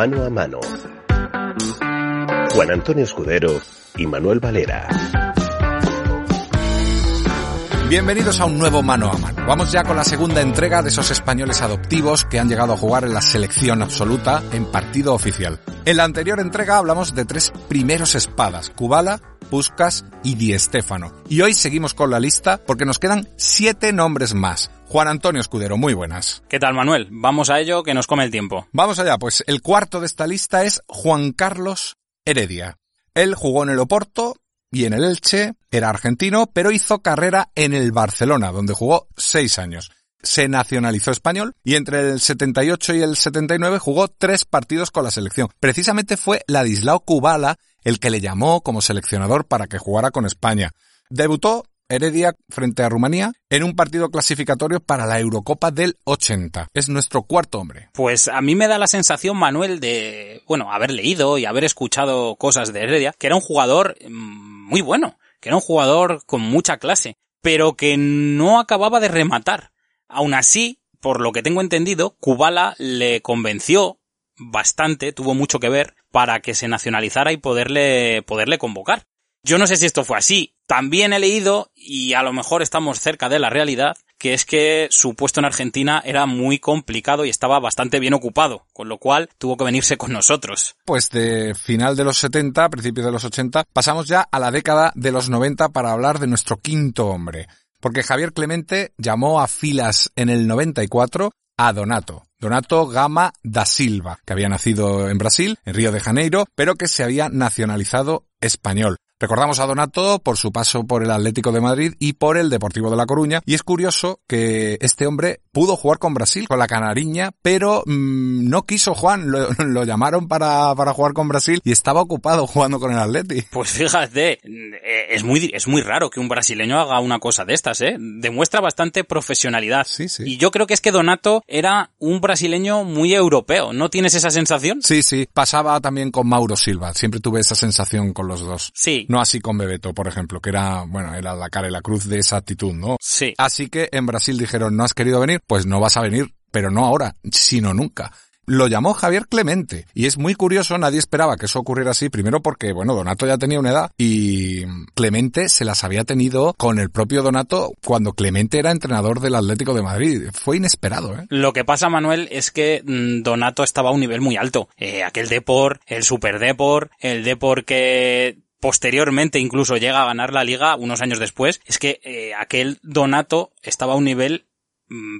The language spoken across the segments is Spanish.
Mano a mano. Juan Antonio Escudero y Manuel Valera. Bienvenidos a un nuevo mano a mano. Vamos ya con la segunda entrega de esos españoles adoptivos que han llegado a jugar en la selección absoluta en partido oficial. En la anterior entrega hablamos de tres primeros espadas, Kubala, Puskas y Di Stéfano. Y hoy seguimos con la lista porque nos quedan siete nombres más. Juan Antonio Escudero, muy buenas. ¿Qué tal, Manuel? Vamos a ello, que nos come el tiempo. Vamos allá, pues el cuarto de esta lista es Juan Carlos Heredia. Él jugó en el Oporto, y en el Elche, era argentino, pero hizo carrera en el Barcelona, donde jugó seis años. Se nacionalizó español y entre el 78 y el 79 jugó tres partidos con la selección. Precisamente fue Ladislao Kubala el que le llamó como seleccionador para que jugara con España. Debutó Heredia frente a Rumanía en un partido clasificatorio para la Eurocopa del 80. Es nuestro cuarto hombre. Pues a mí me da la sensación, Manuel, de, bueno, haber leído y haber escuchado cosas de Heredia, que era un jugador mm, muy bueno, que era un jugador con mucha clase, pero que no acababa de rematar. Aún así, por lo que tengo entendido, Kubala le convenció bastante, tuvo mucho que ver para que se nacionalizara y poderle, poderle convocar. Yo no sé si esto fue así. También he leído, y a lo mejor estamos cerca de la realidad, que es que su puesto en Argentina era muy complicado y estaba bastante bien ocupado, con lo cual tuvo que venirse con nosotros. Pues de final de los 70, principios de los 80, pasamos ya a la década de los 90 para hablar de nuestro quinto hombre. Porque Javier Clemente llamó a filas en el 94 a Donato. Donato Gama da Silva, que había nacido en Brasil, en Río de Janeiro, pero que se había nacionalizado español. Recordamos a Donato por su paso por el Atlético de Madrid y por el Deportivo de La Coruña. Y es curioso que este hombre pudo jugar con Brasil, con la Canariña, pero mmm, no quiso Juan. Lo, lo llamaron para, para, jugar con Brasil y estaba ocupado jugando con el Atleti. Pues fíjate, eh, es muy, es muy raro que un brasileño haga una cosa de estas, ¿eh? Demuestra bastante profesionalidad. Sí, sí. Y yo creo que es que Donato era un brasileño muy europeo. ¿No tienes esa sensación? Sí, sí. Pasaba también con Mauro Silva. Siempre tuve esa sensación con los dos. Sí. No así con Bebeto, por ejemplo, que era, bueno, era la cara y la cruz de esa actitud, ¿no? Sí. Así que en Brasil dijeron, ¿no has querido venir? Pues no vas a venir, pero no ahora, sino nunca lo llamó Javier Clemente. Y es muy curioso, nadie esperaba que eso ocurriera así, primero porque, bueno, Donato ya tenía una edad y Clemente se las había tenido con el propio Donato cuando Clemente era entrenador del Atlético de Madrid. Fue inesperado, ¿eh? Lo que pasa, Manuel, es que mmm, Donato estaba a un nivel muy alto. Eh, aquel Depor, el Super Depor, el Depor que posteriormente incluso llega a ganar la liga unos años después, es que eh, aquel Donato estaba a un nivel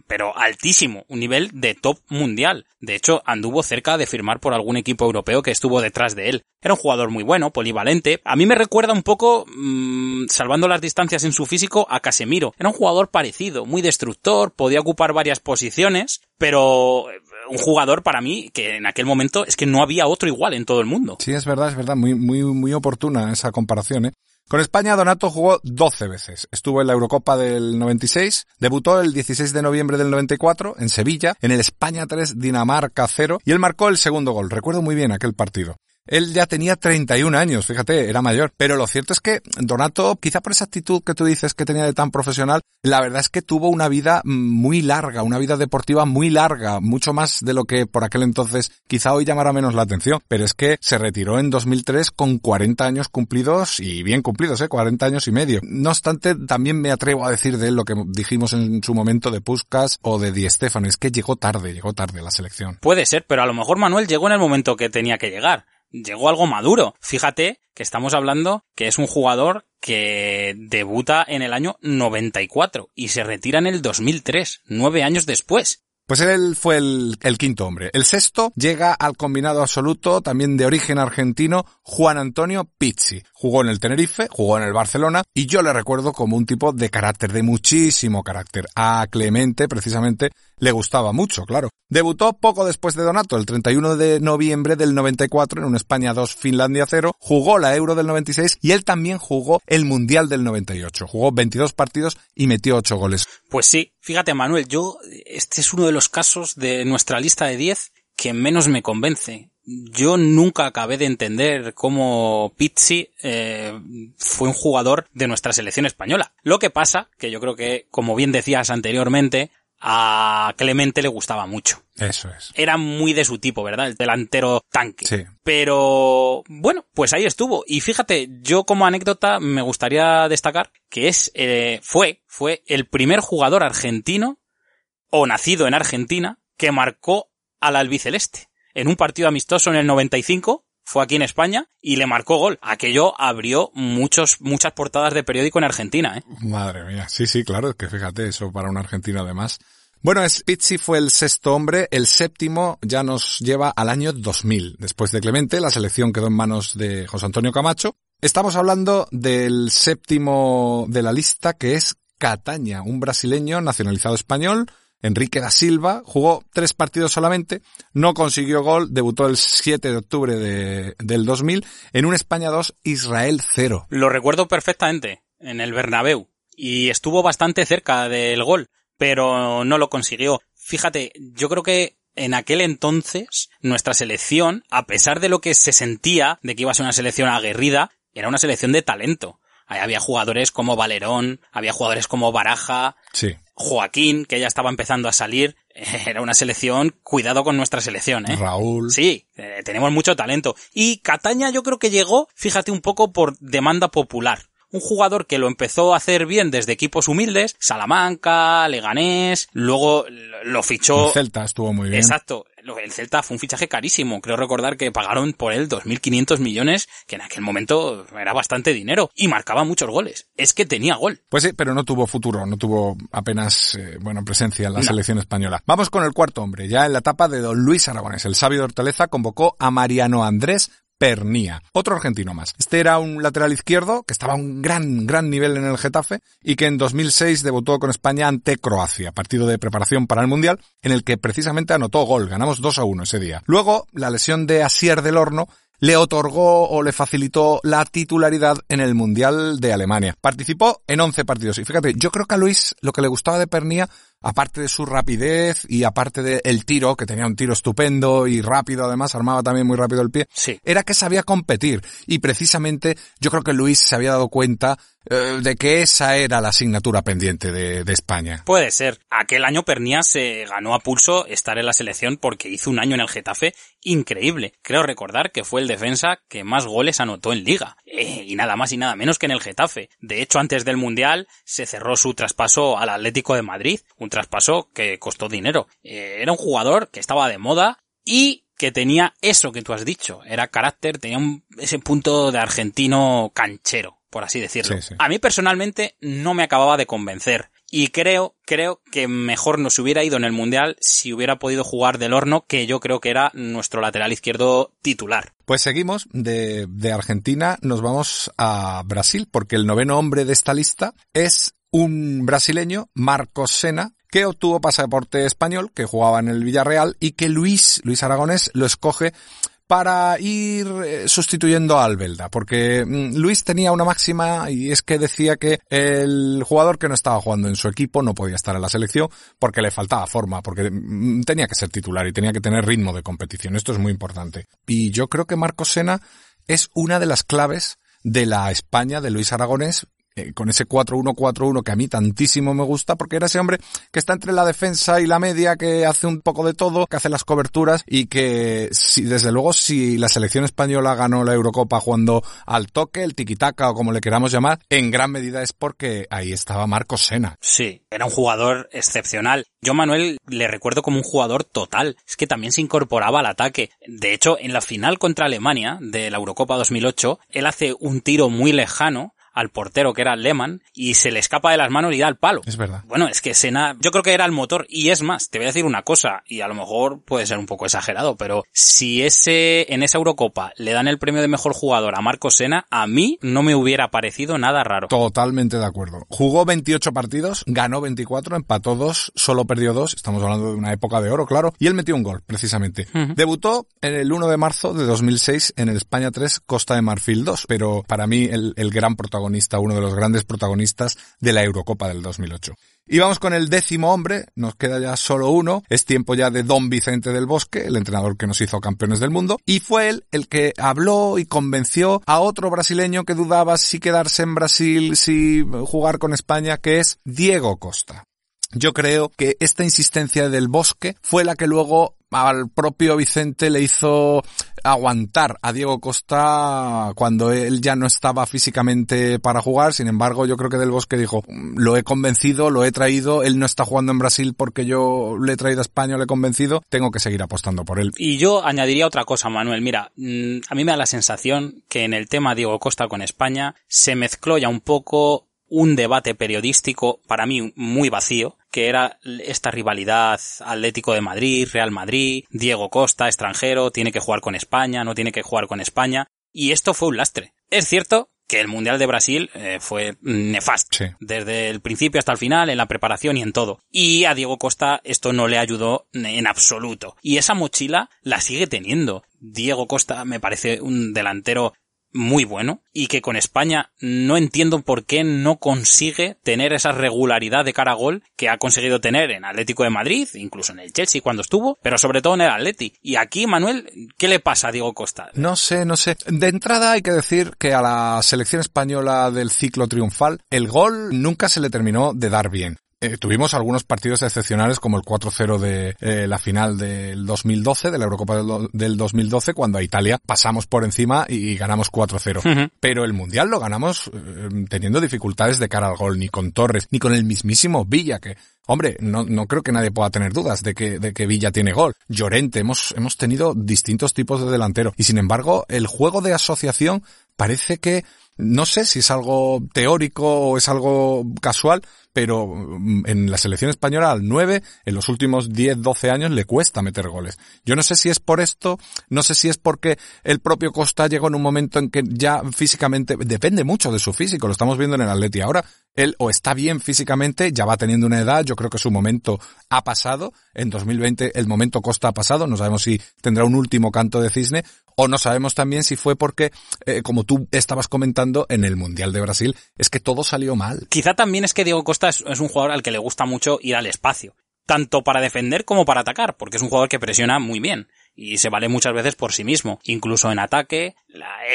pero altísimo, un nivel de top mundial. De hecho, anduvo cerca de firmar por algún equipo europeo que estuvo detrás de él. Era un jugador muy bueno, polivalente. A mí me recuerda un poco, mmm, salvando las distancias en su físico, a Casemiro. Era un jugador parecido, muy destructor, podía ocupar varias posiciones, pero un jugador para mí que en aquel momento es que no había otro igual en todo el mundo. Sí, es verdad, es verdad, muy, muy, muy oportuna esa comparación, ¿eh? Con España, Donato jugó 12 veces. Estuvo en la Eurocopa del 96, debutó el 16 de noviembre del 94 en Sevilla, en el España 3, Dinamarca 0, y él marcó el segundo gol. Recuerdo muy bien aquel partido. Él ya tenía 31 años, fíjate, era mayor. Pero lo cierto es que Donato, quizá por esa actitud que tú dices que tenía de tan profesional, la verdad es que tuvo una vida muy larga, una vida deportiva muy larga, mucho más de lo que por aquel entonces quizá hoy llamara menos la atención. Pero es que se retiró en 2003 con 40 años cumplidos y bien cumplidos, ¿eh? 40 años y medio. No obstante, también me atrevo a decir de él lo que dijimos en su momento de Puskas o de Di Stefano, es que llegó tarde, llegó tarde la selección. Puede ser, pero a lo mejor Manuel llegó en el momento que tenía que llegar llegó algo maduro. Fíjate que estamos hablando que es un jugador que debuta en el año 94 y se retira en el 2003, nueve años después. Pues él fue el, quinto hombre. El sexto llega al combinado absoluto, también de origen argentino, Juan Antonio Pizzi. Jugó en el Tenerife, jugó en el Barcelona, y yo le recuerdo como un tipo de carácter, de muchísimo carácter. A Clemente, precisamente, le gustaba mucho, claro. Debutó poco después de Donato, el 31 de noviembre del 94 en un España 2 Finlandia 0, jugó la Euro del 96 y él también jugó el Mundial del 98. Jugó 22 partidos y metió 8 goles. Pues sí, fíjate Manuel, yo este es uno de los casos de nuestra lista de 10 que menos me convence. Yo nunca acabé de entender cómo Pizzi eh, fue un jugador de nuestra selección española. Lo que pasa, que yo creo que, como bien decías anteriormente, a Clemente le gustaba mucho. Eso es. Era muy de su tipo, ¿verdad? El delantero tanque. Sí. Pero bueno, pues ahí estuvo. Y fíjate, yo como anécdota me gustaría destacar que es, eh, fue, fue el primer jugador argentino o nacido en Argentina que marcó al albiceleste. En un partido amistoso en el 95, fue aquí en España y le marcó gol. Aquello abrió muchos, muchas portadas de periódico en Argentina, ¿eh? Madre mía. Sí, sí, claro, que fíjate, eso para un argentino además. Bueno, Spitzi fue el sexto hombre, el séptimo ya nos lleva al año 2000. Después de Clemente, la selección quedó en manos de José Antonio Camacho. Estamos hablando del séptimo de la lista, que es Cataña, un brasileño nacionalizado español, Enrique da Silva jugó tres partidos solamente, no consiguió gol, debutó el 7 de octubre de, del 2000 en un España 2, Israel 0. Lo recuerdo perfectamente, en el Bernabéu, y estuvo bastante cerca del gol, pero no lo consiguió. Fíjate, yo creo que en aquel entonces nuestra selección, a pesar de lo que se sentía de que iba a ser una selección aguerrida, era una selección de talento. Ahí había jugadores como Valerón, había jugadores como Baraja, Sí. Joaquín, que ya estaba empezando a salir. Era una selección, cuidado con nuestra selección, ¿eh? Raúl. Sí, eh, tenemos mucho talento. Y Cataña yo creo que llegó, fíjate, un poco por demanda popular. Un jugador que lo empezó a hacer bien desde equipos humildes, Salamanca, Leganés, luego lo fichó... El Celta estuvo muy bien. Exacto. El Celta fue un fichaje carísimo. Creo recordar que pagaron por él 2.500 millones, que en aquel momento era bastante dinero. Y marcaba muchos goles. Es que tenía gol. Pues sí, pero no tuvo futuro, no tuvo apenas, eh, bueno, presencia en la No. selección española. Vamos con el cuarto hombre, ya en la etapa de don Luis Aragonés. El sabio de Hortaleza convocó a Mariano Andrés Pernía, otro argentino más. Este era un lateral izquierdo que estaba a un gran, gran nivel en el Getafe y que en 2006 debutó con España ante Croacia, partido de preparación para el Mundial, en el que precisamente anotó gol. Ganamos 2 a 1 ese día. Luego, la lesión de Asier del Horno le otorgó o le facilitó la titularidad en el Mundial de Alemania. Participó en 11 partidos. Y fíjate, yo creo que a Luis lo que le gustaba de Pernía, aparte de su rapidez y aparte del tiro, que tenía un tiro estupendo y rápido además, armaba también muy rápido el pie, Sí. era que sabía competir. Y precisamente yo creo que Luis se había dado cuenta eh, de que esa era la asignatura pendiente de, de España. Puede ser. Aquel año Pernía se ganó a pulso estar en la selección porque hizo un año en el Getafe increíble. Creo recordar que fue el defensa que más goles anotó en liga. Eh, y nada más y nada menos que en el Getafe. De hecho, antes del Mundial se cerró su traspaso al Atlético de Madrid. Un traspaso que costó dinero. Eh, era un jugador que estaba de moda y que tenía eso que tú has dicho. Era carácter, tenía un- ese punto de argentino canchero, por así decirlo. Sí, sí. A mí personalmente no me acababa de convencer. Y creo, creo que mejor nos hubiera ido en el Mundial si hubiera podido jugar del horno, que yo creo que era nuestro lateral izquierdo titular. Pues seguimos de, de Argentina, nos vamos a Brasil, porque el noveno hombre de esta lista es un brasileño, Marcos Sena, que obtuvo pasaporte español, que jugaba en el Villarreal y que Luis, Luis Aragonés, lo escoge para ir eh, sustituyendo a Albelda, porque mm, Luis tenía una máxima y es que decía que el jugador que no estaba jugando en su equipo no podía estar en la selección porque le faltaba forma, porque mm, tenía que ser titular y tenía que tener ritmo de competición. Esto es muy importante. Y yo creo que Marcos Sena es una de las claves de la España de Luis Aragonés eh, con ese 4-1-4-1 que a mí tantísimo me gusta porque era ese hombre que está entre la defensa y la media, que hace un poco de todo, que hace las coberturas y que si, desde luego si la selección española ganó la Eurocopa jugando al toque, el tiquitaca o como le queramos llamar, en gran medida es porque ahí estaba Marcos Sena. Sí, era un jugador excepcional. Yo Manuel le recuerdo como un jugador total. Es que también se incorporaba al ataque. De hecho, en la final contra Alemania de la Eurocopa 2008, él hace un tiro muy lejano al portero que era Lehmann y se le escapa de las manos y da al palo. Es verdad. Bueno, es que Sena, yo creo que era el motor. Y es más, te voy a decir una cosa, y a lo mejor puede ser un poco exagerado, pero si ese, en esa Eurocopa le dan el premio de mejor jugador a Marcos Sena, a mí no me hubiera parecido nada raro. Totalmente de acuerdo. Jugó 28 partidos, ganó 24, empató 2, solo perdió 2. Estamos hablando de una época de oro, claro. Y él metió un gol, precisamente. Debutó en el 1 de marzo de 2006 en el España 3, Costa de Marfil 2. Pero para mí el, el gran protagonista, uno de los grandes protagonistas de la Eurocopa del 2008. Y vamos con el décimo hombre, nos queda ya solo uno, es tiempo ya de Don Vicente del Bosque, el entrenador que nos hizo campeones del mundo, y fue él el que habló y convenció a otro brasileño que dudaba si quedarse en Brasil, si jugar con España, que es Diego Costa. yo creo que esta insistencia del bosque fue la que luego al propio Vicente le hizo aguantar a Diego Costa cuando él ya no estaba físicamente para jugar. Sin embargo, yo creo que Del Bosque dijo, lo he convencido, lo he traído, él no está jugando en Brasil porque yo le he traído a España, lo he convencido, tengo que seguir apostando por él. Y yo añadiría otra cosa, Manuel. Mira, mm, a mí me da la sensación que en el tema Diego Costa con España se mezcló ya un poco un debate periodístico para mí muy vacío, que era esta rivalidad Atlético de Madrid, Real Madrid, Diego Costa, extranjero, tiene que jugar con España, no tiene que jugar con España, y esto fue un lastre. Es cierto que el Mundial de Brasil eh, fue nefasto. Desde el principio hasta el final, en la preparación y en todo. Y a Diego Costa esto no le ayudó en absoluto. Y esa mochila la sigue teniendo. Diego Costa me parece un delantero muy bueno y que con España no entiendo por qué no consigue tener esa regularidad de cara a gol que ha conseguido tener en Atlético de Madrid, incluso en el Chelsea cuando estuvo, pero sobre todo en el Atleti. Y aquí, Manuel, ¿qué le pasa a Diego Costa? No sé, no sé. De entrada hay que decir que a la selección española del ciclo triunfal el gol nunca se le terminó de dar bien. Eh, tuvimos algunos partidos excepcionales como el 4-0 de eh, la final del 2012, de la Eurocopa del, del 2012, cuando a Italia pasamos por encima y, ganamos 4-0. Pero el Mundial lo ganamos eh, teniendo dificultades de cara al gol, ni con Torres, ni con el mismísimo Villa, que Hombre, no, no creo que nadie pueda tener dudas de que, de que Villa tiene gol. Llorente, hemos, hemos tenido distintos tipos de delantero. Y sin embargo, el juego de asociación parece que no sé si es algo teórico o es algo casual, pero mm, en la selección española al 9, en los últimos 10, 12 años le cuesta meter goles. Yo no sé si es por esto, no sé si es porque el propio Costa llegó en un momento en que ya físicamente, depende mucho de su físico, lo estamos viendo en el Atleti ahora, él o está bien físicamente, ya va teniendo una edad, yo creo que su momento ha pasado, en 2020 el momento Costa ha pasado, no sabemos si tendrá un último canto de cisne, o no sabemos también si fue porque, eh, como tú estabas comentando en el Mundial de Brasil, es que todo salió mal. Quizá también es que Diego Costa es, un jugador al que le gusta mucho ir al espacio, tanto para defender como para atacar, porque es un jugador que presiona muy bien y se vale muchas veces por sí mismo. Incluso en ataque,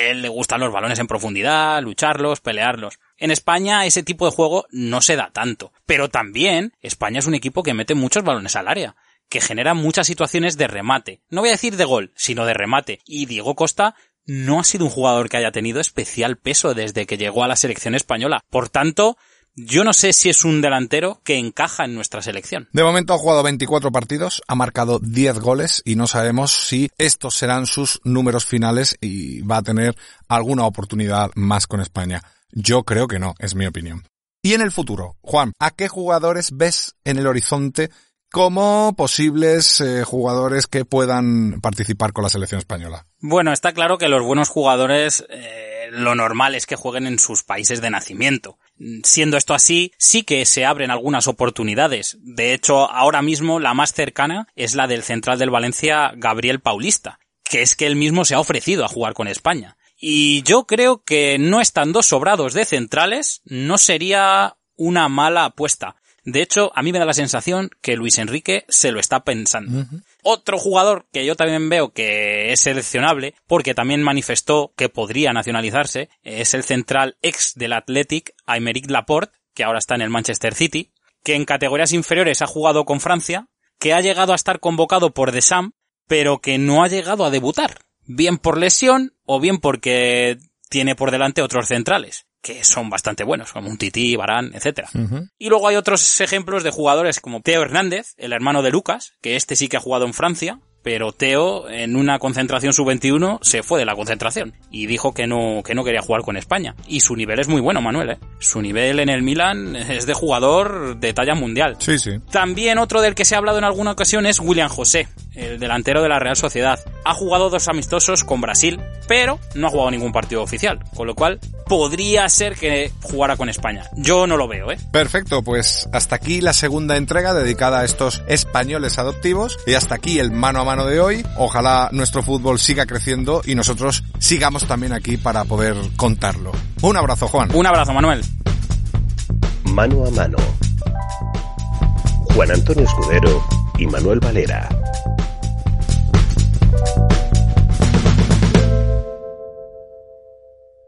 él le gustan los balones en profundidad, lucharlos, pelearlos. En España ese tipo de juego no se da tanto. Pero también España es un equipo que mete muchos balones al área que genera muchas situaciones de remate. No voy a decir de gol, sino de remate. Y Diego Costa no ha sido un jugador que haya tenido especial peso desde que llegó a la selección española. Por tanto, yo no sé si es un delantero que encaja en nuestra selección. De momento ha jugado 24 partidos, ha marcado 10 goles y no sabemos si estos serán sus números finales y va a tener alguna oportunidad más con España. Yo creo que no, es mi opinión. Y en el futuro, Juan, ¿a qué jugadores ves en el horizonte como posibles eh, jugadores que puedan participar con la selección española. Bueno, está claro que los buenos jugadores eh, lo normal es que jueguen en sus países de nacimiento. Siendo esto así, sí que se abren algunas oportunidades. De hecho, ahora mismo la más cercana es la del central del Valencia, Gabriel Paulista, que es que él mismo se ha ofrecido a jugar con España. Y yo creo que no estando sobrados de centrales, no sería una mala apuesta. De hecho, a mí me da la sensación que Luis Enrique se lo está pensando. Otro jugador que yo también veo que es seleccionable, porque también manifestó que podría nacionalizarse, es el central ex del Athletic, Aymeric Laporte, que ahora está en el Manchester City, que en categorías inferiores ha jugado con Francia, que ha llegado a estar convocado por The Sam, pero que no ha llegado a debutar. Bien por lesión o bien porque tiene por delante otros centrales que son bastante buenos, como un Titi, Barán, etc. Y luego hay otros ejemplos de jugadores como Teo Hernández, el hermano de Lucas, que este sí que ha jugado en Francia, pero Teo en una concentración sub-21 se fue de la concentración y dijo que no, que no quería jugar con España. Y su nivel es muy bueno, Manuel, ¿eh? Su nivel en el Milan es de jugador de talla mundial. Sí, sí. También otro del que se ha hablado en alguna ocasión es William José, el delantero de la Real Sociedad. Ha jugado dos amistosos con Brasil, pero no ha jugado ningún partido oficial, con lo cual podría ser que jugara con España. Yo no lo veo, ¿eh? Perfecto, pues hasta aquí la segunda entrega dedicada a estos españoles adoptivos y hasta aquí el mano a mano de hoy. Ojalá nuestro fútbol siga creciendo y nosotros sigamos también aquí para poder contarlo. Un abrazo, Juan. Un abrazo, Manuel. Mano a mano. Juan Antonio Escudero y Manuel Valera.